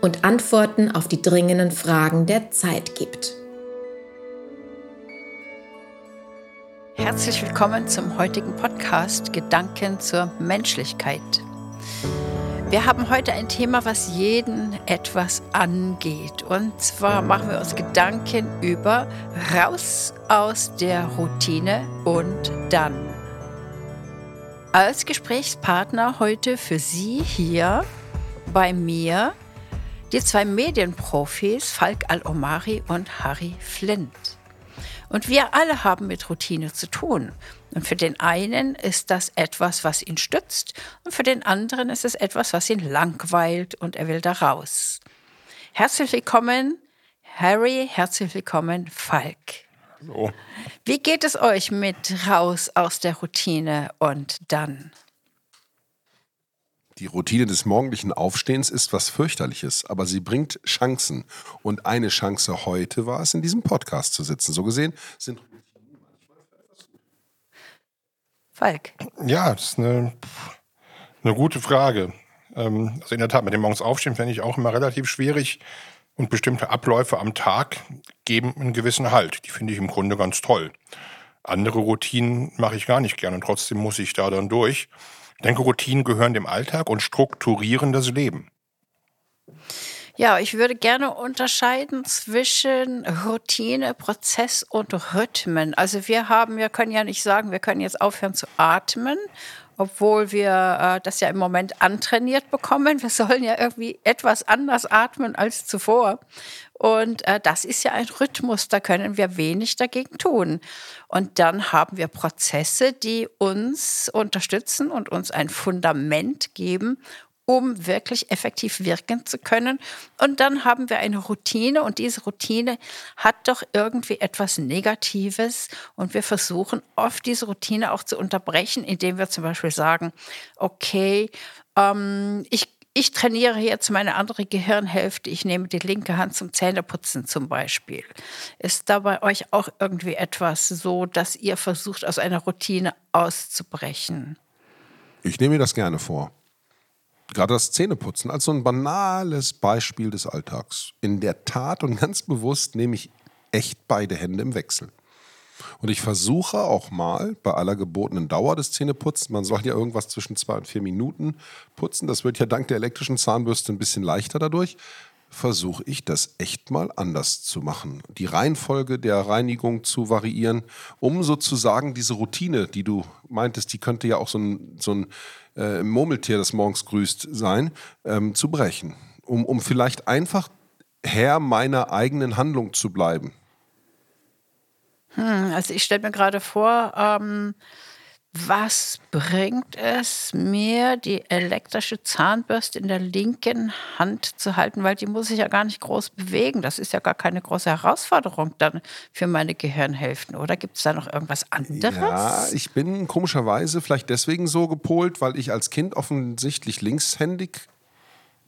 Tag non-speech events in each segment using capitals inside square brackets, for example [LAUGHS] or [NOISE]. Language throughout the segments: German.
und Antworten auf die dringenden Fragen der Zeit gibt. Herzlich willkommen zum heutigen Podcast Gedanken zur Menschlichkeit. Wir haben heute ein Thema, was jeden etwas angeht. Und zwar machen wir uns Gedanken über raus aus der Routine und dann. Als Gesprächspartner heute für Sie hier bei mir die zwei Medienprofis Falk Al-Omari und Harry Flint. Und wir alle haben mit Routine zu tun. Und für den einen ist das etwas, was ihn stützt, und für den anderen ist es etwas, was ihn langweilt und er will da raus. Herzlich willkommen, Harry, herzlich willkommen, Falk. Hallo. Wie geht es euch mit raus aus der Routine und dann? Die Routine des morgendlichen Aufstehens ist was fürchterliches, aber sie bringt Chancen. Und eine Chance heute war es, in diesem Podcast zu sitzen. So gesehen sind Falk. Ja, das ist eine, eine gute Frage. Ähm, also in der Tat, mit dem morgens Aufstehen fände ich auch immer relativ schwierig. Und bestimmte Abläufe am Tag geben einen gewissen Halt. Die finde ich im Grunde ganz toll. Andere Routinen mache ich gar nicht gern und trotzdem muss ich da dann durch. Denke, Routinen gehören dem Alltag und strukturieren das Leben. Ja, ich würde gerne unterscheiden zwischen Routine, Prozess und Rhythmen. Also wir haben, wir können ja nicht sagen, wir können jetzt aufhören zu atmen, obwohl wir äh, das ja im Moment antrainiert bekommen. Wir sollen ja irgendwie etwas anders atmen als zuvor. Und äh, das ist ja ein Rhythmus, da können wir wenig dagegen tun. Und dann haben wir Prozesse, die uns unterstützen und uns ein Fundament geben, um wirklich effektiv wirken zu können. Und dann haben wir eine Routine und diese Routine hat doch irgendwie etwas Negatives und wir versuchen oft diese Routine auch zu unterbrechen, indem wir zum Beispiel sagen, okay, ähm, ich ich trainiere jetzt meine andere Gehirnhälfte, ich nehme die linke Hand zum Zähneputzen zum Beispiel. Ist da bei euch auch irgendwie etwas so, dass ihr versucht, aus einer Routine auszubrechen? Ich nehme mir das gerne vor. Gerade das Zähneputzen als so ein banales Beispiel des Alltags. In der Tat und ganz bewusst nehme ich echt beide Hände im Wechsel. Und ich versuche auch mal bei aller gebotenen Dauer des Zähneputzens, man soll ja irgendwas zwischen zwei und vier Minuten putzen, das wird ja dank der elektrischen Zahnbürste ein bisschen leichter dadurch, versuche ich das echt mal anders zu machen. Die Reihenfolge der Reinigung zu variieren, um sozusagen diese Routine, die du meintest, die könnte ja auch so ein, so ein äh, Murmeltier, das morgens grüßt, sein, ähm, zu brechen. Um, um vielleicht einfach Herr meiner eigenen Handlung zu bleiben. Hm, also ich stelle mir gerade vor, ähm, was bringt es mir, die elektrische Zahnbürste in der linken Hand zu halten, weil die muss ich ja gar nicht groß bewegen. Das ist ja gar keine große Herausforderung dann für meine Gehirnhälften. Oder gibt es da noch irgendwas anderes? Ja, ich bin komischerweise vielleicht deswegen so gepolt, weil ich als Kind offensichtlich linkshändig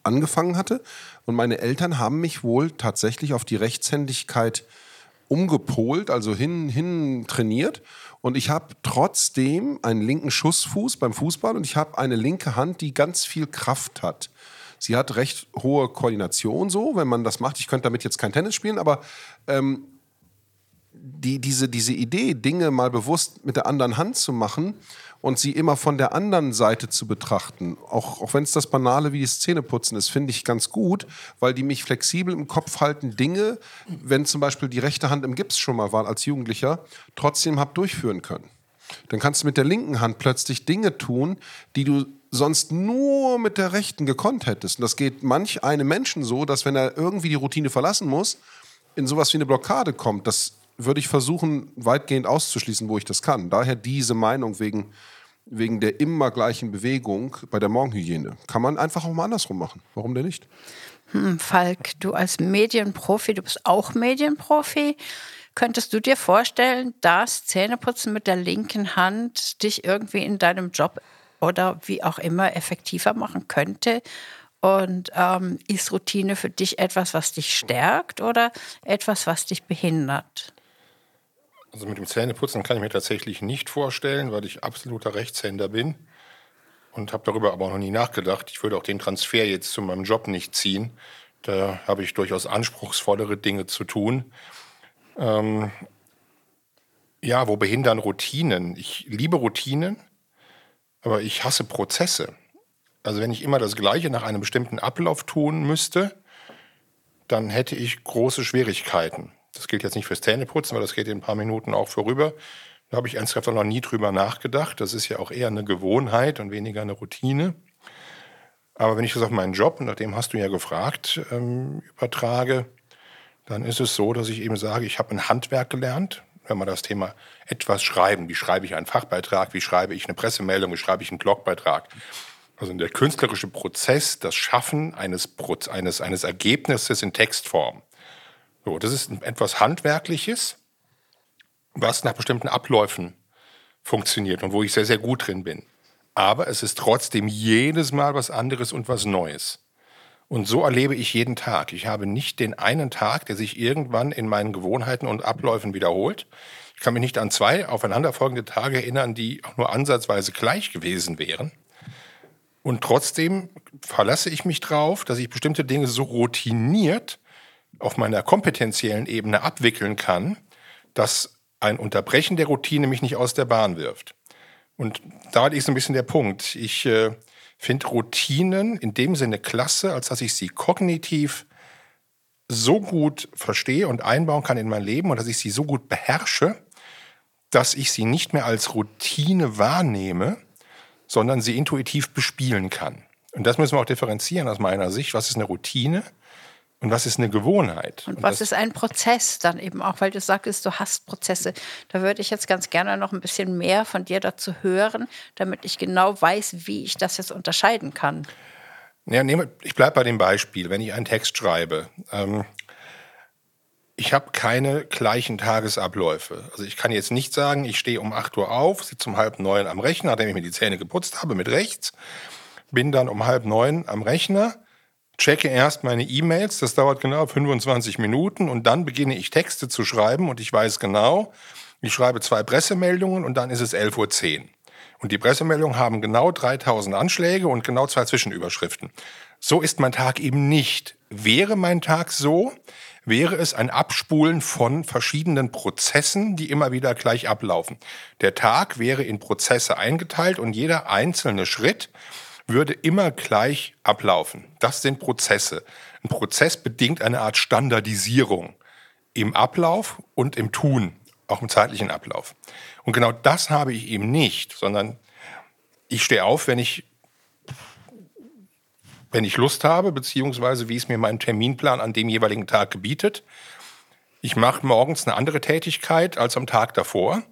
angefangen hatte. Und meine Eltern haben mich wohl tatsächlich auf die Rechtshändigkeit umgepolt, also hin, hin trainiert. Und ich habe trotzdem einen linken Schussfuß beim Fußball und ich habe eine linke Hand, die ganz viel Kraft hat. Sie hat recht hohe Koordination, so, wenn man das macht. Ich könnte damit jetzt kein Tennis spielen, aber ähm, die, diese, diese Idee, Dinge mal bewusst mit der anderen Hand zu machen und sie immer von der anderen Seite zu betrachten, auch, auch wenn es das Banale wie die Zähneputzen ist, finde ich ganz gut, weil die mich flexibel im Kopf halten, Dinge, wenn zum Beispiel die rechte Hand im Gips schon mal war als Jugendlicher, trotzdem habe durchführen können. Dann kannst du mit der linken Hand plötzlich Dinge tun, die du sonst nur mit der rechten gekonnt hättest. Und das geht manch einem Menschen so, dass wenn er irgendwie die Routine verlassen muss, in sowas wie eine Blockade kommt. Das würde ich versuchen, weitgehend auszuschließen, wo ich das kann. Daher diese Meinung wegen, wegen der immer gleichen Bewegung bei der Morgenhygiene. Kann man einfach auch mal andersrum machen. Warum denn nicht? Hm, Falk, du als Medienprofi, du bist auch Medienprofi. Könntest du dir vorstellen, dass Zähneputzen mit der linken Hand dich irgendwie in deinem Job oder wie auch immer effektiver machen könnte? Und ähm, ist Routine für dich etwas, was dich stärkt oder etwas, was dich behindert? Also mit dem Zähneputzen kann ich mir tatsächlich nicht vorstellen, weil ich absoluter Rechtshänder bin und habe darüber aber noch nie nachgedacht. Ich würde auch den Transfer jetzt zu meinem Job nicht ziehen. Da habe ich durchaus anspruchsvollere Dinge zu tun. Ähm, ja, wo behindern Routinen? Ich liebe Routinen, aber ich hasse Prozesse. Also wenn ich immer das Gleiche nach einem bestimmten Ablauf tun müsste, dann hätte ich große Schwierigkeiten. Das gilt jetzt nicht fürs Zähneputzen, weil das geht in ein paar Minuten auch vorüber. Da habe ich ernsthaft noch nie drüber nachgedacht. Das ist ja auch eher eine Gewohnheit und weniger eine Routine. Aber wenn ich das auf meinen Job, und nach hast du ja gefragt, ähm, übertrage, dann ist es so, dass ich eben sage, ich habe ein Handwerk gelernt. Wenn man das Thema etwas schreiben, wie schreibe ich einen Fachbeitrag, wie schreibe ich eine Pressemeldung, wie schreibe ich einen Blogbeitrag. Also der künstlerische Prozess, das Schaffen eines, eines, eines Ergebnisses in Textform. So, das ist etwas Handwerkliches, was nach bestimmten Abläufen funktioniert und wo ich sehr, sehr gut drin bin. Aber es ist trotzdem jedes Mal was anderes und was Neues. Und so erlebe ich jeden Tag. Ich habe nicht den einen Tag, der sich irgendwann in meinen Gewohnheiten und Abläufen wiederholt. Ich kann mich nicht an zwei aufeinanderfolgende Tage erinnern, die auch nur ansatzweise gleich gewesen wären. Und trotzdem verlasse ich mich darauf, dass ich bestimmte Dinge so routiniert auf meiner kompetenziellen Ebene abwickeln kann, dass ein Unterbrechen der Routine mich nicht aus der Bahn wirft. Und da ist ein bisschen der Punkt. Ich äh, finde Routinen in dem Sinne klasse, als dass ich sie kognitiv so gut verstehe und einbauen kann in mein Leben und dass ich sie so gut beherrsche, dass ich sie nicht mehr als Routine wahrnehme, sondern sie intuitiv bespielen kann. Und das müssen wir auch differenzieren aus meiner Sicht. Was ist eine Routine? Und was ist eine Gewohnheit? Und, was ist ein Prozess dann eben auch, weil du sagst, du hast Prozesse. Da würde ich jetzt ganz gerne noch ein bisschen mehr von dir dazu hören, damit ich genau weiß, wie ich das jetzt unterscheiden kann. Ja, nehme, ich bleibe bei dem Beispiel, wenn ich einen Text schreibe. Ähm, ich habe keine gleichen Tagesabläufe. Also ich kann jetzt nicht sagen, ich stehe um 8 Uhr auf, sitze um halb neun am Rechner, nachdem ich mir die Zähne geputzt habe mit rechts, bin dann um halb neun am Rechner checke erst meine E-Mails, das dauert genau 25 Minuten und dann beginne ich Texte zu schreiben und ich weiß genau, ich schreibe zwei Pressemeldungen und dann ist es 11.10 Uhr. Und die Pressemeldungen haben genau 3000 Anschläge und genau zwei Zwischenüberschriften. So ist mein Tag eben nicht. Wäre mein Tag so, wäre es ein Abspulen von verschiedenen Prozessen, die immer wieder gleich ablaufen. Der Tag wäre in Prozesse eingeteilt und jeder einzelne Schritt würde immer gleich ablaufen. Das sind Prozesse. Ein Prozess bedingt eine Art Standardisierung im Ablauf und im Tun, auch im zeitlichen Ablauf. Und genau das habe ich eben nicht, sondern ich stehe auf, wenn ich, wenn ich Lust habe, beziehungsweise wie es mir mein Terminplan an dem jeweiligen Tag gebietet. Ich mache morgens eine andere Tätigkeit als am Tag davor,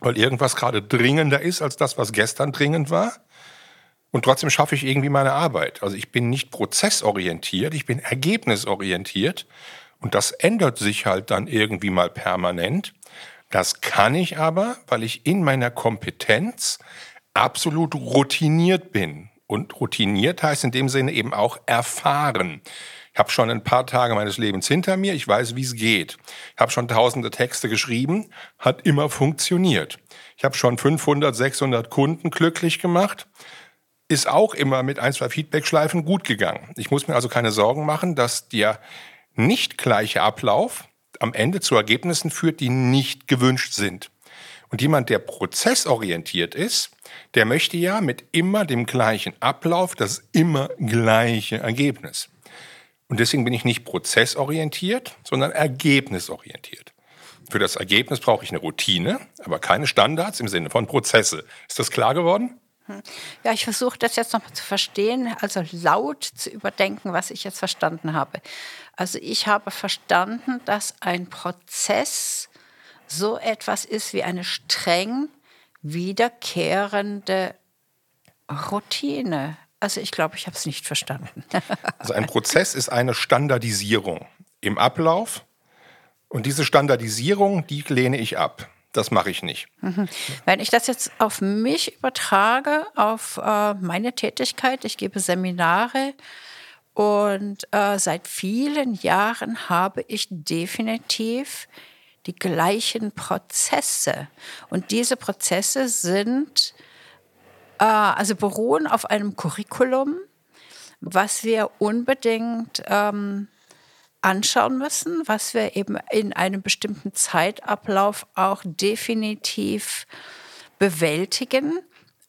weil irgendwas gerade dringender ist als das, was gestern dringend war. Und trotzdem schaffe ich irgendwie meine Arbeit. Also ich bin nicht prozessorientiert, ich bin ergebnisorientiert. Und das ändert sich halt dann irgendwie mal permanent. Das kann ich aber, weil ich in meiner Kompetenz absolut routiniert bin. Und routiniert heißt in dem Sinne eben auch erfahren. Ich habe schon ein paar Tage meines Lebens hinter mir, ich weiß, wie es geht. Ich habe schon tausende Texte geschrieben, hat immer funktioniert. Ich habe schon 500, 600 Kunden glücklich gemacht, ist auch immer mit ein, zwei Feedbackschleifen gut gegangen. Ich muss mir also keine Sorgen machen, dass der nicht gleiche Ablauf am Ende zu Ergebnissen führt, die nicht gewünscht sind. Und jemand, der prozessorientiert ist, der möchte ja mit immer dem gleichen Ablauf das immer gleiche Ergebnis. Und deswegen bin ich nicht prozessorientiert, sondern ergebnisorientiert. Für das Ergebnis brauche ich eine Routine, aber keine Standards im Sinne von Prozesse. Ist das klar geworden? Ja, ich versuche das jetzt nochmal zu verstehen, also laut zu überdenken, was ich jetzt verstanden habe. Also ich habe verstanden, dass ein Prozess so etwas ist wie eine streng wiederkehrende Routine. Also ich glaube, ich habe es nicht verstanden. [LAUGHS] also ein Prozess ist eine Standardisierung im Ablauf. Und diese Standardisierung, die lehne ich ab. Das mache ich nicht. Mhm. Wenn ich das jetzt auf mich übertrage, auf äh, meine Tätigkeit, ich gebe Seminare und äh, seit vielen Jahren habe ich definitiv die gleichen Prozesse. Und diese Prozesse sind, äh, also beruhen auf einem Curriculum, was wir unbedingt ähm, anschauen müssen, was wir eben in einem bestimmten Zeitablauf auch definitiv bewältigen.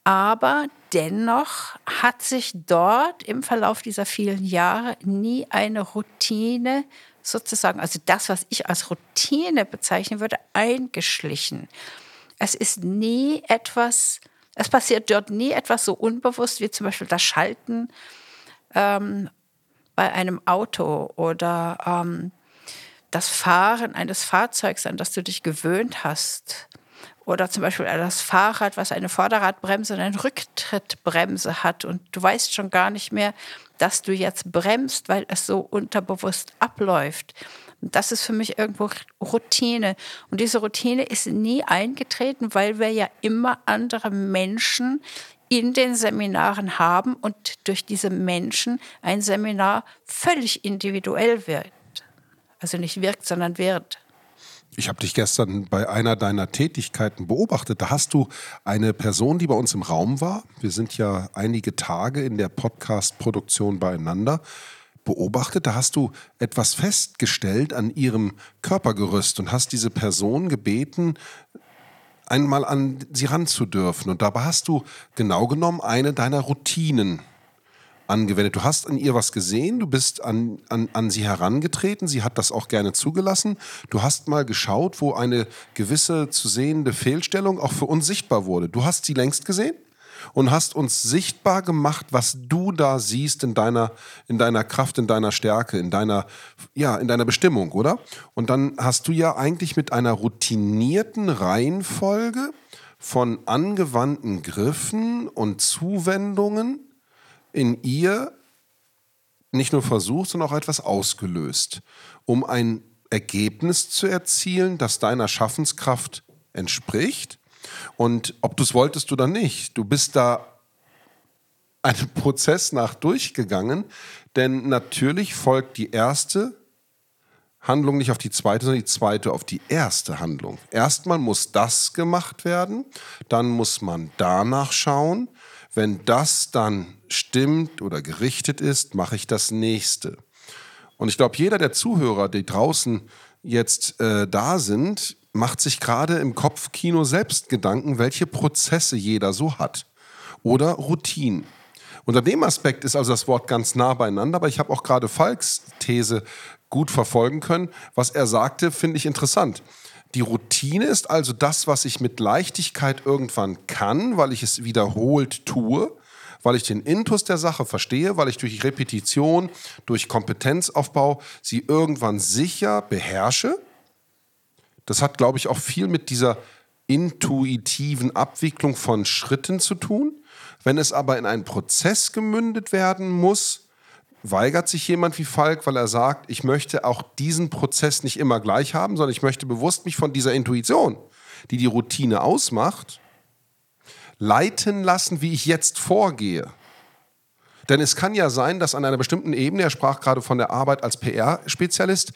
Aber dennoch hat sich dort im Verlauf dieser vielen Jahre nie eine Routine sozusagen, also das, was ich als Routine bezeichnen würde, eingeschlichen. Es ist nie etwas, es passiert dort nie etwas so unbewusst wie zum Beispiel das Schalten ähm, bei einem Auto oder ähm, das Fahren eines Fahrzeugs, an das du dich gewöhnt hast. Oder zum Beispiel das Fahrrad, was eine Vorderradbremse und eine Rücktrittbremse hat. Und du weißt schon gar nicht mehr, dass du jetzt bremst, weil es so unterbewusst abläuft. Und das ist für mich irgendwo Routine. Und diese Routine ist nie eingetreten, weil wir ja immer andere Menschen in den Seminaren haben und durch diese Menschen ein Seminar völlig individuell wird. Also nicht wirkt, sondern wird. Ich habe dich gestern bei einer deiner Tätigkeiten beobachtet. Da hast du eine Person, die bei uns im Raum war. Wir sind ja einige Tage in der Podcast-Produktion beieinander beobachtet. Da hast du etwas festgestellt an ihrem Körpergerüst und hast diese Person gebeten, einmal an sie ranzudürfen. Und dabei hast du genau genommen eine deiner Routinen angewendet. Du hast an ihr was gesehen, du bist an, an, an sie herangetreten, sie hat das auch gerne zugelassen. Du hast mal geschaut, wo eine gewisse zu sehende Fehlstellung auch für uns sichtbar wurde. Du hast sie längst gesehen? Und hast uns sichtbar gemacht, was du da siehst in deiner, in deiner Kraft, in deiner Stärke, in deiner, ja, in deiner Bestimmung, oder? Und dann hast du ja eigentlich mit einer routinierten Reihenfolge von angewandten Griffen und Zuwendungen in ihr nicht nur versucht, sondern auch etwas ausgelöst, um ein Ergebnis zu erzielen, das deiner Schaffenskraft entspricht und ob du es wolltest oder nicht, du bist da einen [LAUGHS] Prozess nach durchgegangen, denn natürlich folgt die erste Handlung nicht auf die zweite, sondern die zweite auf die erste Handlung. Erstmal muss das gemacht werden, dann muss man danach schauen. Wenn das dann stimmt oder gerichtet ist, mache ich das nächste. Und ich glaube, jeder der Zuhörer, die draußen jetzt äh, da sind, macht sich gerade im Kopfkino selbst Gedanken, welche Prozesse jeder so hat. Oder Routinen. Unter dem Aspekt ist also das Wort ganz nah beieinander, aber ich habe auch gerade Falks These gut verfolgen können. Was er sagte, finde ich interessant. Die Routine ist also das, was ich mit Leichtigkeit irgendwann kann, weil ich es wiederholt tue, weil ich den Intus der Sache verstehe, weil ich durch Repetition, durch Kompetenzaufbau sie irgendwann sicher beherrsche das hat, glaube ich, auch viel mit dieser intuitiven Abwicklung von Schritten zu tun. Wenn es aber in einen Prozess gemündet werden muss, weigert sich jemand wie Falk, weil er sagt, ich möchte auch diesen Prozess nicht immer gleich haben, sondern ich möchte bewusst mich von dieser Intuition, die die Routine ausmacht, leiten lassen, wie ich jetzt vorgehe. Denn es kann ja sein, dass an einer bestimmten Ebene, er sprach gerade von der Arbeit als PR-Spezialist,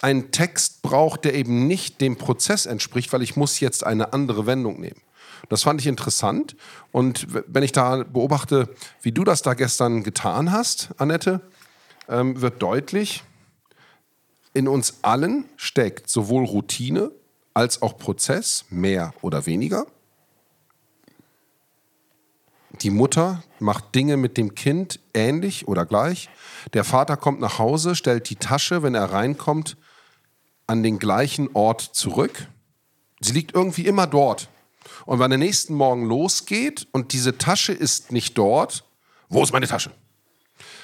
ein Text braucht, der eben nicht dem Prozess entspricht, weil ich muss jetzt eine andere Wendung nehmen. Das fand ich interessant. Und wenn ich da beobachte, wie du das da gestern getan hast, Annette, ähm, wird deutlich, in uns allen steckt sowohl Routine als auch Prozess, mehr oder weniger. Die Mutter macht Dinge mit dem Kind ähnlich oder gleich. Der Vater kommt nach Hause, stellt die Tasche, wenn er reinkommt, an den gleichen Ort zurück. Sie liegt irgendwie immer dort. Und wenn der nächsten Morgen losgeht und diese Tasche ist nicht dort, wo ist meine Tasche?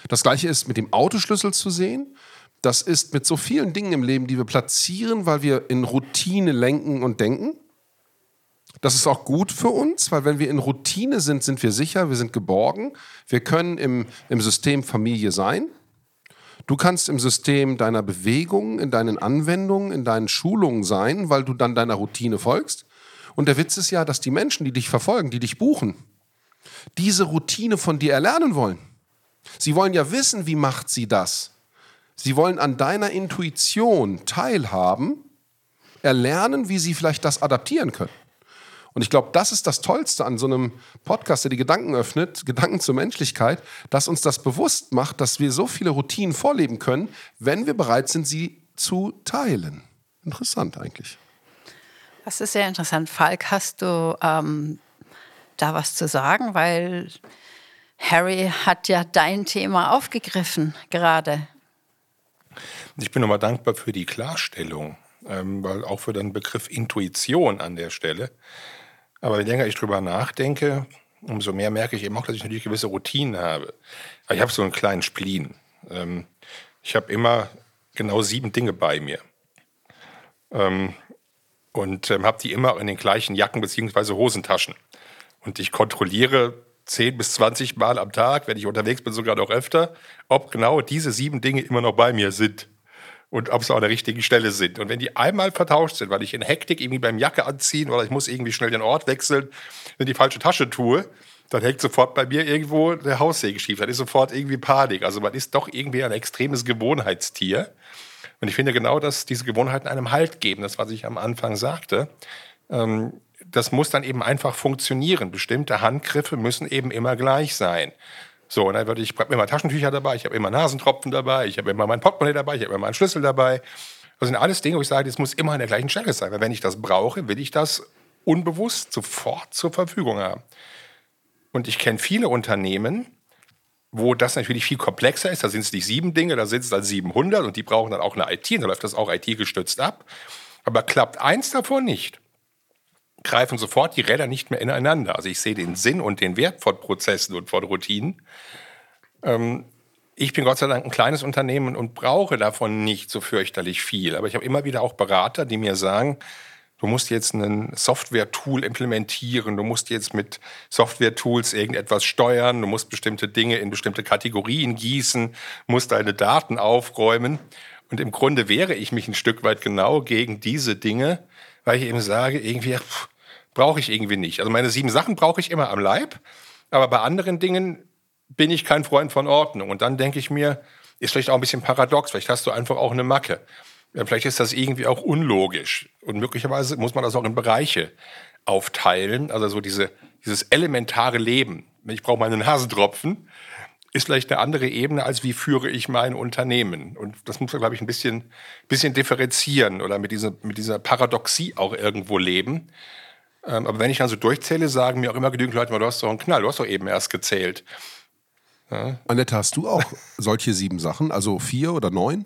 Das gleiche ist mit dem Autoschlüssel zu sehen. Das ist mit so vielen Dingen im Leben, die wir platzieren, weil wir in Routine lenken und denken. Das ist auch gut für uns, weil wenn wir in Routine sind, sind wir sicher, wir sind geborgen. Wir können im, im System Familie sein. Du kannst im System deiner Bewegungen, in deinen Anwendungen, in deinen Schulungen sein, weil du dann deiner Routine folgst. Und der Witz ist ja, dass die Menschen, die dich verfolgen, die dich buchen, diese Routine von dir erlernen wollen. Sie wollen ja wissen, wie macht sie das. Sie wollen an deiner Intuition teilhaben, erlernen, wie sie vielleicht das adaptieren können. Und ich glaube, das ist das Tollste an so einem Podcast, der die Gedanken öffnet, Gedanken zur Menschlichkeit, dass uns das bewusst macht, dass wir so viele Routinen vorleben können, wenn wir bereit sind, sie zu teilen. Interessant eigentlich. Das ist sehr interessant. Falk, hast du ähm, da was zu sagen? Weil Harry hat ja dein Thema aufgegriffen gerade. Ich bin nochmal dankbar für die Klarstellung, ähm, weil auch für den Begriff Intuition an der Stelle. Aber je länger ich drüber nachdenke, umso mehr merke ich eben auch, dass ich natürlich gewisse Routinen habe. ich habe so einen kleinen Spleen. Ähm, ich habe immer genau sieben Dinge bei mir. Ähm, und ähm, habe die immer in den gleichen Jacken bzw. Hosentaschen. Und ich kontrolliere 10 bis 20 Mal am Tag, wenn ich unterwegs bin, sogar noch öfter, ob genau diese sieben Dinge immer noch bei mir sind und ob sie an der richtigen Stelle sind. Und wenn die einmal vertauscht sind, weil ich in Hektik irgendwie beim Jacke anziehen oder ich muss irgendwie schnell den Ort wechseln, in die falsche Tasche tue, dann hängt sofort bei mir irgendwo der Haussäge schief. Dann ist sofort irgendwie Panik. Also man ist doch irgendwie ein extremes Gewohnheitstier. Und ich finde genau, dass diese Gewohnheiten einem Halt geben, das, was ich am Anfang sagte. Ähm, das muss dann eben einfach funktionieren. Bestimmte Handgriffe müssen eben immer gleich sein. So, und dann würde ich, ich habe immer Taschentücher dabei, ich habe immer Nasentropfen dabei, ich habe immer mein Portemonnaie dabei, ich habe immer meinen Schlüssel dabei. Das sind alles Dinge, wo ich sage, das muss immer an der gleichen Stelle sein. Weil wenn ich das brauche, will ich das unbewusst sofort zur Verfügung haben. Und ich kenne viele Unternehmen, wo das natürlich viel komplexer ist. Da sind es nicht sieben Dinge, da sind es dann 700 und die brauchen dann auch eine IT und da läuft das auch IT-gestützt ab. Aber klappt eins davon nicht, greifen sofort die Räder nicht mehr ineinander. Also ich sehe den Sinn und den Wert von Prozessen und von Routinen. Ähm, ich bin Gott sei Dank ein kleines Unternehmen und brauche davon nicht so fürchterlich viel. Aber ich habe immer wieder auch Berater, die mir sagen, du musst jetzt ein Software-Tool implementieren, du musst jetzt mit Software-Tools irgendetwas steuern, du musst bestimmte Dinge in bestimmte Kategorien gießen, musst deine Daten aufräumen. Und im Grunde wehre ich mich ein Stück weit genau gegen diese Dinge, weil ich eben sage, irgendwie, pff, brauche ich irgendwie nicht. Also meine sieben Sachen brauche ich immer am Leib, aber bei anderen Dingen bin ich kein Freund von Ordnung. Und dann denke ich mir, ist vielleicht auch ein bisschen paradox, vielleicht hast du einfach auch eine Macke. Vielleicht ist das irgendwie auch unlogisch. Und möglicherweise muss man das auch in Bereiche aufteilen. Also so diese, dieses elementare Leben. Ich brauche meinen Hasentropfen, ist vielleicht eine andere Ebene, als wie führe ich mein Unternehmen. Und das muss man, glaube ich, ein bisschen, bisschen differenzieren oder mit dieser, mit dieser Paradoxie auch irgendwo leben. Ähm, aber wenn ich dann so durchzähle, sagen mir auch immer genügend Leute, du hast doch einen Knall, du hast doch eben erst gezählt. Ja. Annette, hast du auch solche sieben Sachen, also vier oder neun?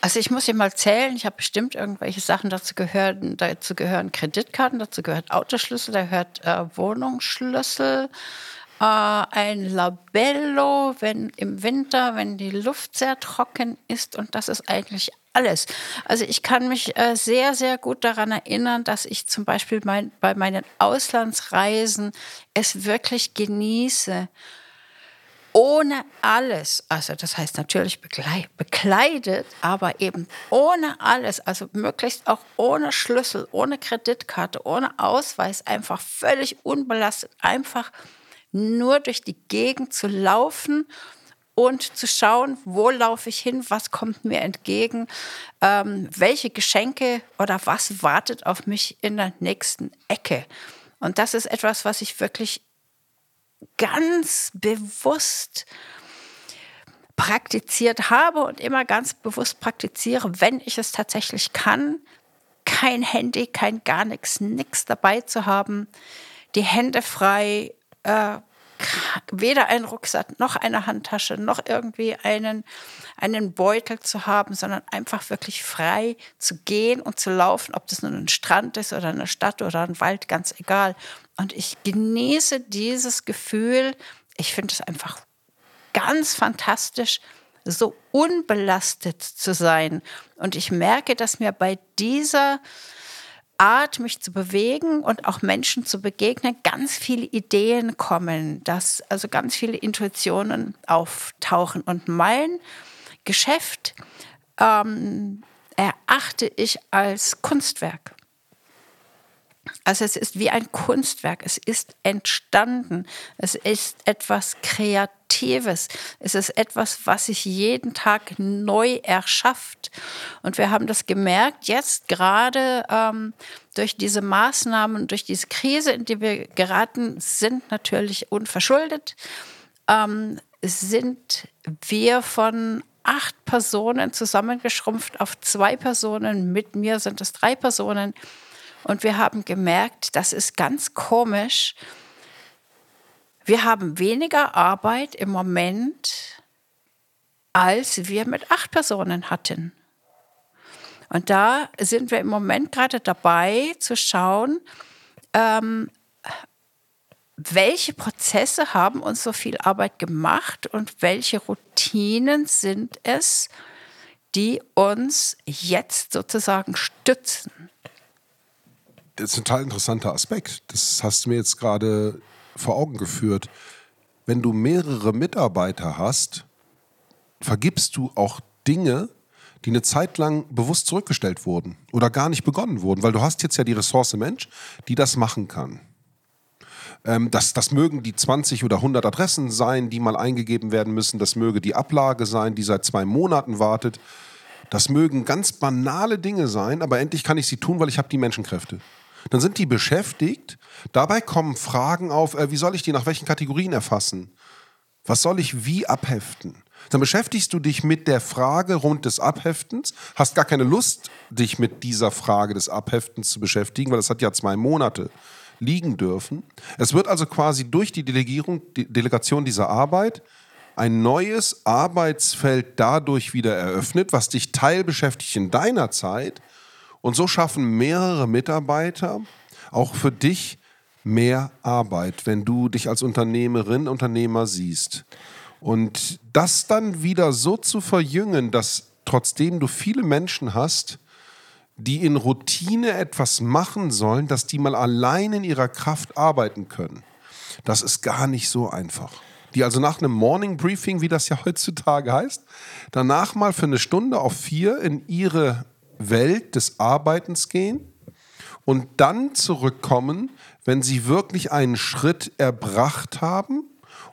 Also ich muss hier mal zählen, ich habe bestimmt irgendwelche Sachen, dazu gehören, dazu gehören Kreditkarten, dazu gehört Autoschlüssel, da gehört äh, Wohnungsschlüssel, ein Labello, wenn im Winter, wenn die Luft sehr trocken ist und das ist eigentlich alles. Also ich kann mich äh, sehr, sehr gut daran erinnern, dass ich zum Beispiel mein, bei meinen Auslandsreisen es wirklich genieße, ohne alles, also das heißt natürlich bekleidet, aber eben ohne alles, also möglichst auch ohne Schlüssel, ohne Kreditkarte, ohne Ausweis, einfach völlig unbelastet, einfach nur durch die Gegend zu laufen und zu schauen, wo laufe ich hin, was kommt mir entgegen, ähm, welche Geschenke oder was wartet auf mich in der nächsten Ecke. Und das ist etwas, was ich wirklich ganz bewusst praktiziert habe und immer ganz bewusst praktiziere, wenn ich es tatsächlich kann, kein Handy, kein gar nichts, nichts dabei zu haben, die Hände frei, äh, weder einen Rucksack noch eine Handtasche noch irgendwie einen, einen Beutel zu haben, sondern einfach wirklich frei zu gehen und zu laufen, ob das nun ein Strand ist oder eine Stadt oder ein Wald, ganz egal. Und ich genieße dieses Gefühl. Ich finde es einfach ganz fantastisch, so unbelastet zu sein. Und ich merke, dass mir bei dieser Art, mich zu bewegen und auch Menschen zu begegnen, ganz viele Ideen kommen, dass also ganz viele Intuitionen auftauchen. Und mein Geschäft ähm, erachte ich als Kunstwerk. Also es ist wie ein Kunstwerk, es ist entstanden, es ist etwas Kreatives, es ist etwas, was sich jeden Tag neu erschafft. Und wir haben das gemerkt, jetzt gerade ähm, durch diese Maßnahmen, durch diese Krise, in die wir geraten, sind natürlich unverschuldet, ähm, sind wir von acht Personen zusammengeschrumpft auf zwei Personen. Mit mir sind es drei Personen. Und wir haben gemerkt, das ist ganz komisch. Wir haben weniger Arbeit im Moment, als wir mit acht Personen hatten. Und da sind wir im Moment gerade dabei zu schauen, ähm, welche Prozesse haben uns so viel Arbeit gemacht und welche Routinen sind es, die uns jetzt sozusagen stützen. Das ist ein total interessanter Aspekt. Das hast du mir jetzt gerade vor Augen geführt. Wenn du mehrere Mitarbeiter hast, vergibst du auch Dinge, die eine Zeit lang bewusst zurückgestellt wurden oder gar nicht begonnen wurden, weil du hast jetzt ja die Ressource Mensch, die das machen kann. Ähm, das, das mögen die 20 oder 100 Adressen sein, die mal eingegeben werden müssen. Das möge die Ablage sein, die seit zwei Monaten wartet. Das mögen ganz banale Dinge sein, aber endlich kann ich sie tun, weil ich habe die Menschenkräfte. Dann sind die beschäftigt. Dabei kommen Fragen auf, äh, wie soll ich die nach welchen Kategorien erfassen? Was soll ich wie abheften? Dann beschäftigst du dich mit der Frage rund des Abheftens, hast gar keine Lust, dich mit dieser Frage des Abheftens zu beschäftigen, weil das hat ja zwei Monate liegen dürfen. Es wird also quasi durch die Delegierung, die Delegation dieser Arbeit ein neues Arbeitsfeld dadurch wieder eröffnet, was dich teilbeschäftigt in deiner Zeit. Und so schaffen mehrere Mitarbeiter auch für dich mehr Arbeit, wenn du dich als Unternehmerin, Unternehmer siehst. Und das dann wieder so zu verjüngen, dass trotzdem du viele Menschen hast, die in Routine etwas machen sollen, dass die mal allein in ihrer Kraft arbeiten können. Das ist gar nicht so einfach. Die also nach einem Morning Briefing, wie das ja heutzutage heißt, danach mal für eine Stunde auf vier in ihre Welt des Arbeitens gehen und dann zurückkommen, wenn sie wirklich einen Schritt erbracht haben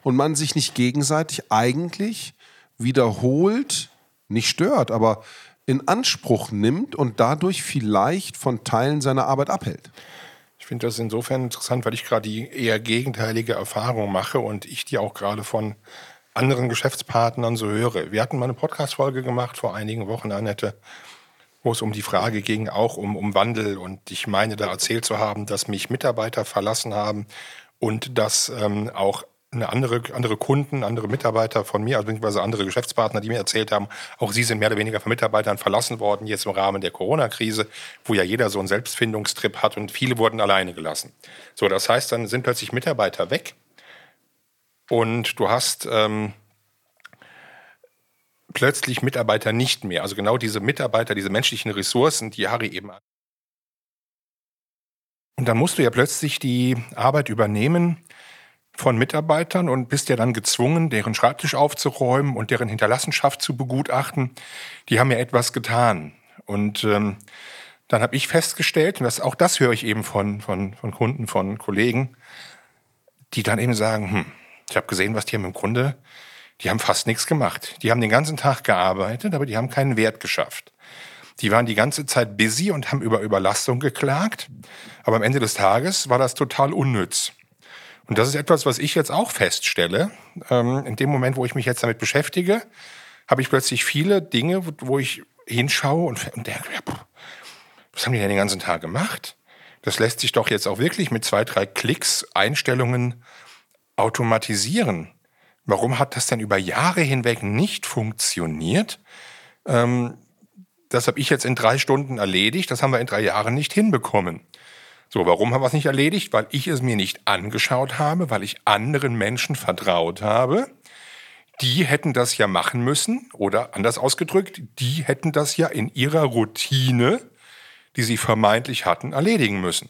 und man sich nicht gegenseitig eigentlich wiederholt, nicht stört, aber in Anspruch nimmt und dadurch vielleicht von Teilen seiner Arbeit abhält. Ich finde das insofern interessant, weil ich gerade die eher gegenteilige Erfahrung mache und ich die auch gerade von anderen Geschäftspartnern so höre. Wir hatten mal eine Podcast-Folge gemacht vor einigen Wochen, Annette, wo es um die Frage ging, auch um, um Wandel. Und ich meine da erzählt zu haben, dass mich Mitarbeiter verlassen haben und dass ähm, auch eine andere, andere Kunden, andere Mitarbeiter von mir, also beziehungsweise andere Geschäftspartner, die mir erzählt haben, auch sie sind mehr oder weniger von Mitarbeitern verlassen worden, jetzt im Rahmen der Corona-Krise, wo ja jeder so einen Selbstfindungstrip hat und viele wurden alleine gelassen. So, das heißt, dann sind plötzlich Mitarbeiter weg und du hast ähm, plötzlich Mitarbeiter nicht mehr. Also genau diese Mitarbeiter, diese menschlichen Ressourcen, die Harry eben hat. Und dann musst du ja plötzlich die Arbeit übernehmen, von Mitarbeitern und bist ja dann gezwungen, deren Schreibtisch aufzuräumen und deren Hinterlassenschaft zu begutachten. Die haben ja etwas getan. Und ähm, dann habe ich festgestellt, und das, auch das höre ich eben von, von, von Kunden, von Kollegen, die dann eben sagen, hm, ich habe gesehen, was die haben im Grunde, die haben fast nichts gemacht. Die haben den ganzen Tag gearbeitet, aber die haben keinen Wert geschafft. Die waren die ganze Zeit busy und haben über Überlastung geklagt, aber am Ende des Tages war das total unnütz. Und das ist etwas, was ich jetzt auch feststelle. Ähm, in dem Moment, wo ich mich jetzt damit beschäftige, habe ich plötzlich viele Dinge, wo ich hinschaue und, und denke, was haben die denn den ganzen Tag gemacht? Das lässt sich doch jetzt auch wirklich mit zwei, drei Klicks Einstellungen automatisieren. Warum hat das denn über Jahre hinweg nicht funktioniert? Ähm, das habe ich jetzt in drei Stunden erledigt, das haben wir in drei Jahren nicht hinbekommen. So, warum haben wir es nicht erledigt? Weil ich es mir nicht angeschaut habe, weil ich anderen Menschen vertraut habe. Die hätten das ja machen müssen oder anders ausgedrückt, die hätten das ja in ihrer Routine die sie vermeintlich hatten, erledigen müssen.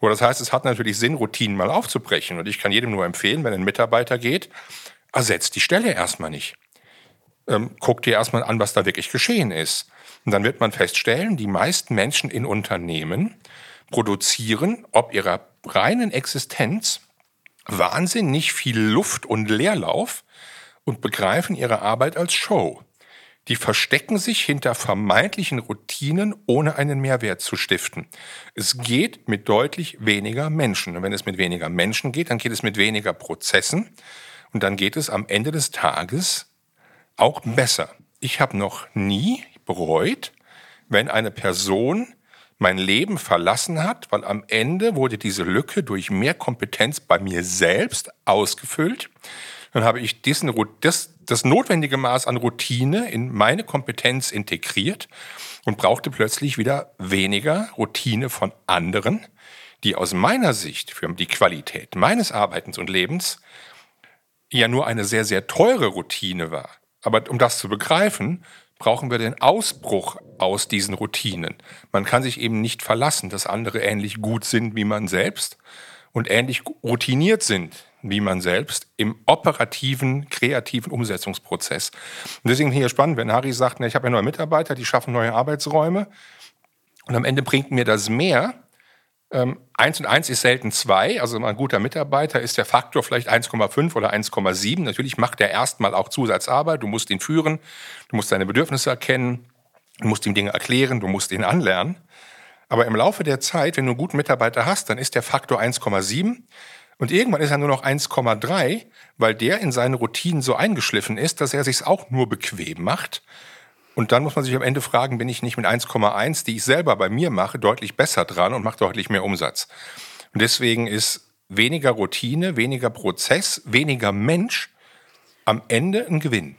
Oder das heißt, es hat natürlich Sinn, Routinen mal aufzubrechen. Und ich kann jedem nur empfehlen, wenn ein Mitarbeiter geht, ersetzt die Stelle erstmal nicht. Ähm, guck dir erstmal an, was da wirklich geschehen ist. Und dann wird man feststellen, die meisten Menschen in Unternehmen produzieren, ob ihrer reinen Existenz, wahnsinnig viel Luft und Leerlauf und begreifen ihre Arbeit als Show. Die verstecken sich hinter vermeintlichen Routinen, ohne einen Mehrwert zu stiften. Es geht mit deutlich weniger Menschen. Und wenn es mit weniger Menschen geht, dann geht es mit weniger Prozessen. Und dann geht es am Ende des Tages auch besser. Ich habe noch nie bereut, wenn eine Person mein Leben verlassen hat, weil am Ende wurde diese Lücke durch mehr Kompetenz bei mir selbst ausgefüllt. Dann habe ich diesen, das, das notwendige Maß an Routine in meine Kompetenz integriert und brauchte plötzlich wieder weniger Routine von anderen, die aus meiner Sicht für die Qualität meines Arbeitens und Lebens ja nur eine sehr, sehr teure Routine war. Aber um das zu begreifen, brauchen wir den Ausbruch aus diesen Routinen. Man kann sich eben nicht verlassen, dass andere ähnlich gut sind wie man selbst und ähnlich routiniert sind wie man selbst im operativen, kreativen Umsetzungsprozess. Und deswegen hier spannend, wenn Harry sagt, ich habe ja neue Mitarbeiter, die schaffen neue Arbeitsräume und am Ende bringt mir das mehr, ähm, 1 und 1 ist selten 2, also ein guter Mitarbeiter ist der Faktor vielleicht 1,5 oder 1,7. Natürlich macht er erstmal auch Zusatzarbeit, du musst ihn führen, du musst seine Bedürfnisse erkennen, du musst ihm Dinge erklären, du musst ihn anlernen. Aber im Laufe der Zeit, wenn du einen guten Mitarbeiter hast, dann ist der Faktor 1,7 und irgendwann ist er nur noch 1,3, weil der in seine Routinen so eingeschliffen ist, dass er sich auch nur bequem macht und dann muss man sich am Ende fragen, bin ich nicht mit 1,1, die ich selber bei mir mache, deutlich besser dran und mache deutlich mehr Umsatz. Und deswegen ist weniger Routine, weniger Prozess, weniger Mensch am Ende ein Gewinn.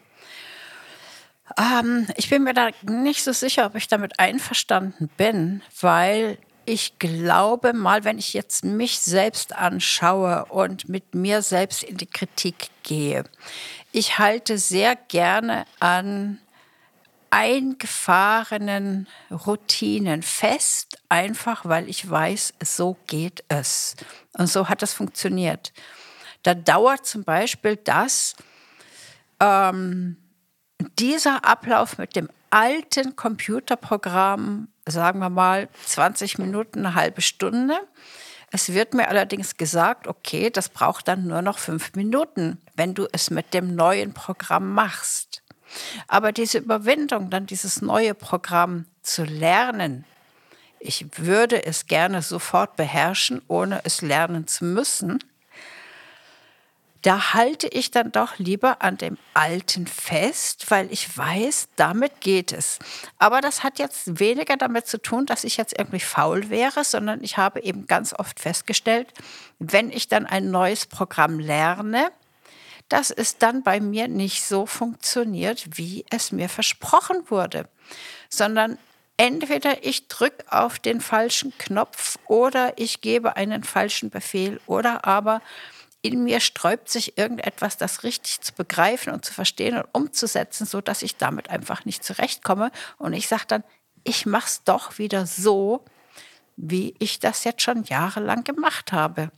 Ähm, ich bin mir da nicht so sicher, ob ich damit einverstanden bin, weil ich glaube mal, wenn ich jetzt mich selbst anschaue und mit mir selbst in die Kritik gehe, ich halte sehr gerne an eingefahrenen Routinen fest, einfach weil ich weiß, so geht es. Und so hat es funktioniert. Da dauert zum Beispiel das, ähm, dieser Ablauf mit dem alten Computerprogramm, sagen wir mal 20 Minuten, eine halbe Stunde. Es wird mir allerdings gesagt, okay, das braucht dann nur noch fünf Minuten, wenn du es mit dem neuen Programm machst. Aber diese Überwindung, dann dieses neue Programm zu lernen, ich würde es gerne sofort beherrschen, ohne es lernen zu müssen, da halte ich dann doch lieber an dem Alten fest, weil ich weiß, damit geht es. Aber das hat jetzt weniger damit zu tun, dass ich jetzt irgendwie faul wäre, sondern ich habe eben ganz oft festgestellt, wenn ich dann ein neues Programm lerne, dass es dann bei mir nicht so funktioniert, wie es mir versprochen wurde, sondern entweder ich drücke auf den falschen Knopf oder ich gebe einen falschen Befehl oder aber in mir sträubt sich irgendetwas, das richtig zu begreifen und zu verstehen und umzusetzen, so dass ich damit einfach nicht zurechtkomme. Und ich sage dann, ich mache es doch wieder so, wie ich das jetzt schon jahrelang gemacht habe.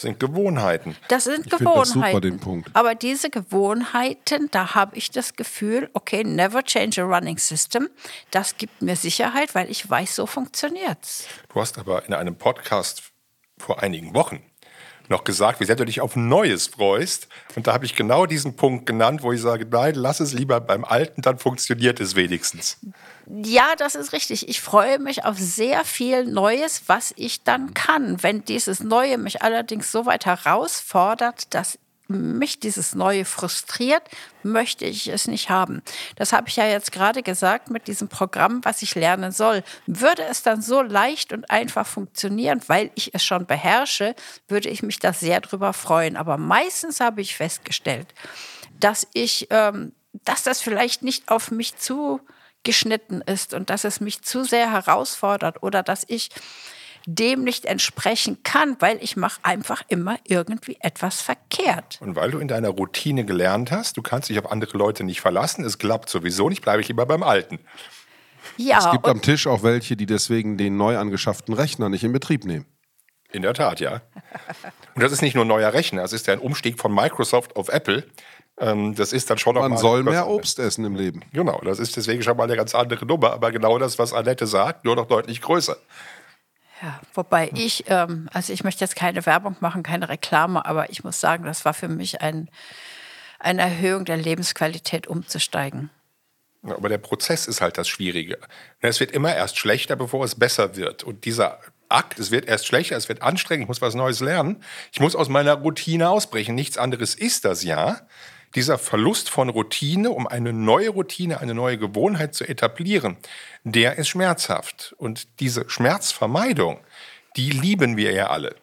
Das sind Gewohnheiten. Das sind ich Gewohnheiten. Das super, den Punkt. Aber diese Gewohnheiten, da habe ich das Gefühl, okay, never change a running system. Das gibt mir Sicherheit, weil ich weiß, so funktioniert es. Du hast aber in einem Podcast vor einigen Wochen noch gesagt, wie sehr du dich auf Neues freust. Und da habe ich genau diesen Punkt genannt, wo ich sage, nein, lass es lieber beim Alten, dann funktioniert es wenigstens. Ja, das ist richtig. Ich freue mich auf sehr viel Neues, was ich dann kann. Wenn dieses Neue mich allerdings so weit herausfordert, dass mich dieses Neue frustriert, möchte ich es nicht haben. Das habe ich ja jetzt gerade gesagt mit diesem Programm, was ich lernen soll. Würde es dann so leicht und einfach funktionieren, weil ich es schon beherrsche, würde ich mich da sehr drüber freuen. Aber meistens habe ich festgestellt, dass ich, ähm, dass das vielleicht nicht auf mich zugeschnitten ist und dass es mich zu sehr herausfordert oder dass ich dem nicht entsprechen kann, weil ich mache einfach immer irgendwie etwas verkehrt. Und weil du in deiner Routine gelernt hast, du kannst dich auf andere Leute nicht verlassen, es klappt sowieso nicht, bleibe ich lieber beim Alten. Ja, es gibt am Tisch auch welche, die deswegen den neu angeschafften Rechner nicht in Betrieb nehmen. In der Tat, ja. Und das ist nicht nur ein neuer Rechner, es ist ja ein Umstieg von Microsoft auf Apple. Ähm, das ist dann schon Man soll mehr Obst essen im Leben. Genau, das ist deswegen schon mal eine ganz andere Nummer. Aber genau das, was Annette sagt, nur noch deutlich größer. Ja, wobei ich, ähm, also ich möchte jetzt keine Werbung machen, keine Reklame, aber ich muss sagen, das war für mich ein, eine Erhöhung der Lebensqualität umzusteigen. Aber der Prozess ist halt das Schwierige. Es wird immer erst schlechter, bevor es besser wird. Und dieser Akt, es wird erst schlechter, es wird anstrengend, ich muss was Neues lernen. Ich muss aus meiner Routine ausbrechen. Nichts anderes ist das ja. Dieser Verlust von Routine, um eine neue Routine, eine neue Gewohnheit zu etablieren, der ist schmerzhaft. Und diese Schmerzvermeidung, die lieben wir ja alle.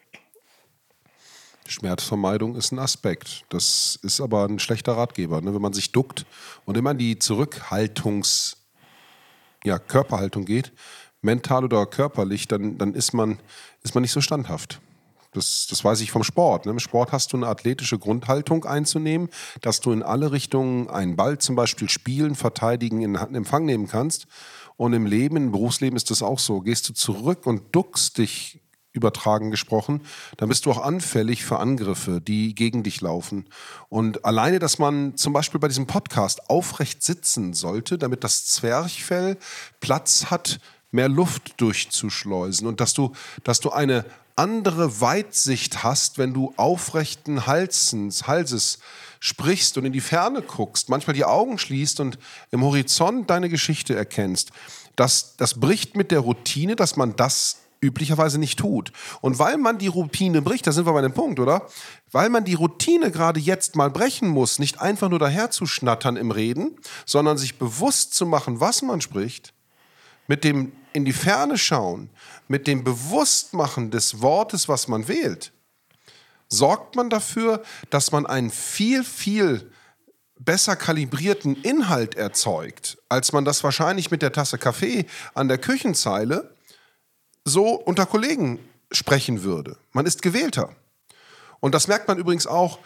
Schmerzvermeidung ist ein Aspekt. Das ist aber ein schlechter Ratgeber. Ne? Wenn man sich duckt und immer in die Zurückhaltungs-, ja, Körperhaltung geht, mental oder körperlich, dann, dann ist, man, ist man nicht so standhaft. Das, das weiß ich vom Sport. Ne? Im Sport hast du eine athletische Grundhaltung einzunehmen, dass du in alle Richtungen einen Ball zum Beispiel spielen, verteidigen, in Empfang nehmen kannst. Und im Leben, im Berufsleben ist das auch so. Gehst du zurück und duckst dich übertragen gesprochen, dann bist du auch anfällig für Angriffe, die gegen dich laufen. Und alleine, dass man zum Beispiel bei diesem Podcast aufrecht sitzen sollte, damit das Zwerchfell Platz hat, mehr Luft durchzuschleusen und dass du, dass du eine andere Weitsicht hast, wenn du aufrechten Halsens, Halses sprichst und in die Ferne guckst, manchmal die Augen schließt und im Horizont deine Geschichte erkennst. Das, das bricht mit der Routine, dass man das üblicherweise nicht tut. Und weil man die Routine bricht, da sind wir bei dem Punkt, oder? Weil man die Routine gerade jetzt mal brechen muss, nicht einfach nur daherzuschnattern im Reden, sondern sich bewusst zu machen, was man spricht, mit dem in die Ferne schauen, mit dem Bewusstmachen des Wortes, was man wählt, sorgt man dafür, dass man einen viel, viel besser kalibrierten Inhalt erzeugt, als man das wahrscheinlich mit der Tasse Kaffee an der Küchenzeile so unter Kollegen sprechen würde. Man ist gewählter. Und das merkt man übrigens auch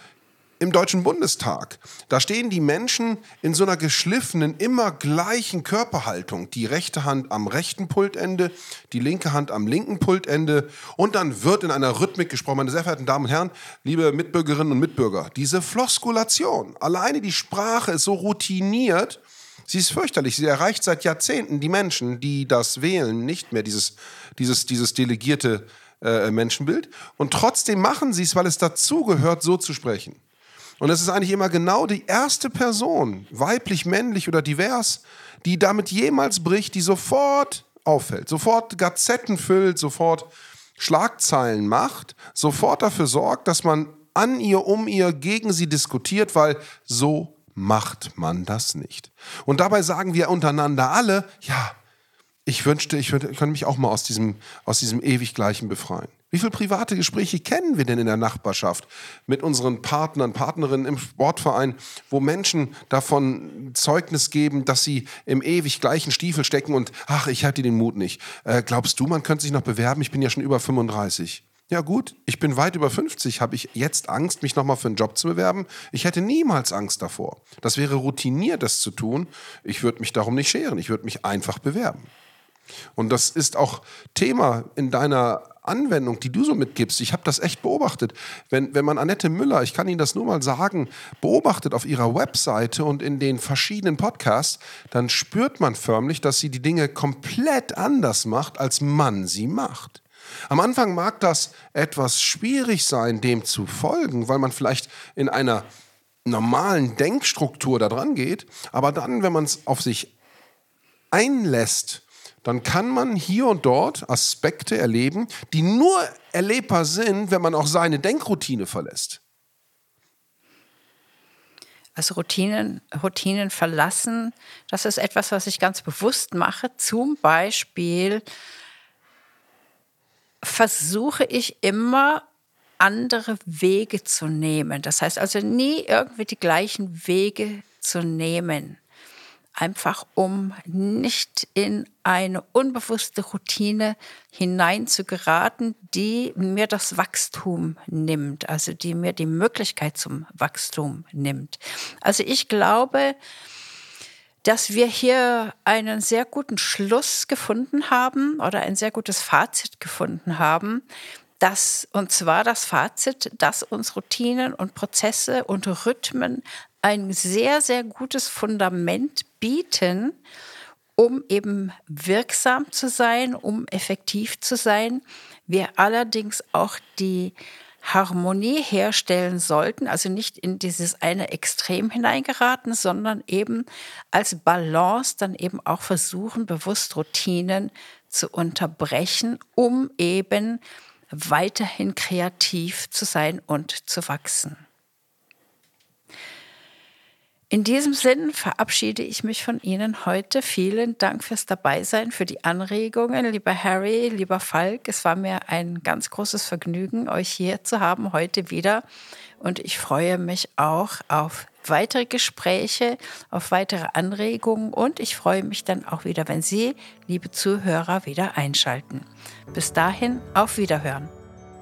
im Deutschen Bundestag. Da stehen die Menschen in so einer geschliffenen, immer gleichen Körperhaltung. Die rechte Hand am rechten Pultende, die linke Hand am linken Pultende. Und dann wird in einer Rhythmik gesprochen. Meine sehr verehrten Damen und Herren, liebe Mitbürgerinnen und Mitbürger, diese Floskulation, alleine die Sprache ist so routiniert, Sie ist fürchterlich. Sie erreicht seit Jahrzehnten die Menschen, die das wählen, nicht mehr dieses, dieses, dieses delegierte äh, Menschenbild. Und trotzdem machen sie es, weil es dazugehört, so zu sprechen. Und es ist eigentlich immer genau die erste Person, weiblich, männlich oder divers, die damit jemals bricht, die sofort auffällt, sofort Gazetten füllt, sofort Schlagzeilen macht, sofort dafür sorgt, dass man an ihr, um ihr, gegen sie diskutiert, weil so macht man das nicht. Und dabei sagen wir untereinander alle, ja, ich wünschte, ich, könnte mich auch mal aus diesem, aus diesem ewig Gleichen befreien. Wie viele private Gespräche kennen wir denn in der Nachbarschaft mit unseren Partnern, Partnerinnen im Sportverein, wo Menschen davon Zeugnis geben, dass sie im ewig gleichen Stiefel stecken und ach, ich hatte den Mut nicht. Äh, glaubst du, man könnte sich noch bewerben? Ich bin ja schon über 35. Ja gut, ich bin weit über 50. Habe ich jetzt Angst, mich nochmal für einen Job zu bewerben? Ich hätte niemals Angst davor. Das wäre routiniert, das zu tun. Ich würde mich darum nicht scheren. Ich würde mich einfach bewerben. Und das ist auch Thema in deiner Anwendung, die du so mitgibst. Ich habe das echt beobachtet. Wenn, wenn man Annette Müller, ich kann Ihnen das nur mal sagen, beobachtet auf ihrer Webseite und in den verschiedenen Podcasts, dann spürt man förmlich, dass sie die Dinge komplett anders macht, als man sie macht. Am Anfang mag das etwas schwierig sein, dem zu folgen, weil man vielleicht in einer normalen Denkstruktur da dran geht, aber dann, wenn man es auf sich einlässt, dann kann man hier und dort Aspekte erleben, die nur erlebbar sind, wenn man auch seine Denkroutine verlässt. Also Routinen, Routinen verlassen, das ist etwas, was ich ganz bewusst mache. Zum Beispiel versuche ich immer andere Wege zu nehmen. Das heißt also nie irgendwie die gleichen Wege zu nehmen. Einfach um nicht in eine unbewusste Routine hineinzugeraten, die mir das Wachstum nimmt, also die mir die Möglichkeit zum Wachstum nimmt. Also ich glaube, dass wir hier einen sehr guten Schluss gefunden haben oder ein sehr gutes Fazit gefunden haben, dass, und zwar das Fazit, dass uns Routinen und Prozesse und Rhythmen ein sehr, sehr gutes Fundament bieten, um eben wirksam zu sein, um effektiv zu sein. Wir allerdings auch die Harmonie herstellen sollten, also nicht in dieses eine Extrem hineingeraten, sondern eben als Balance dann eben auch versuchen, bewusst Routinen zu unterbrechen, um eben weiterhin kreativ zu sein und zu wachsen. In diesem Sinn verabschiede ich mich von Ihnen heute. Vielen Dank fürs Dabeisein, für die Anregungen, lieber Harry, lieber Falk. Es war mir ein ganz großes Vergnügen, euch hier zu haben heute wieder. Und ich freue mich auch auf weitere Gespräche, auf weitere Anregungen und ich freue mich dann auch wieder, wenn Sie, liebe Zuhörer, wieder einschalten. Bis dahin, auf Wiederhören.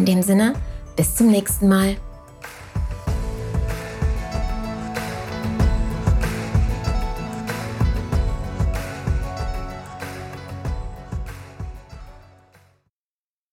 In dem Sinne, bis zum nächsten Mal.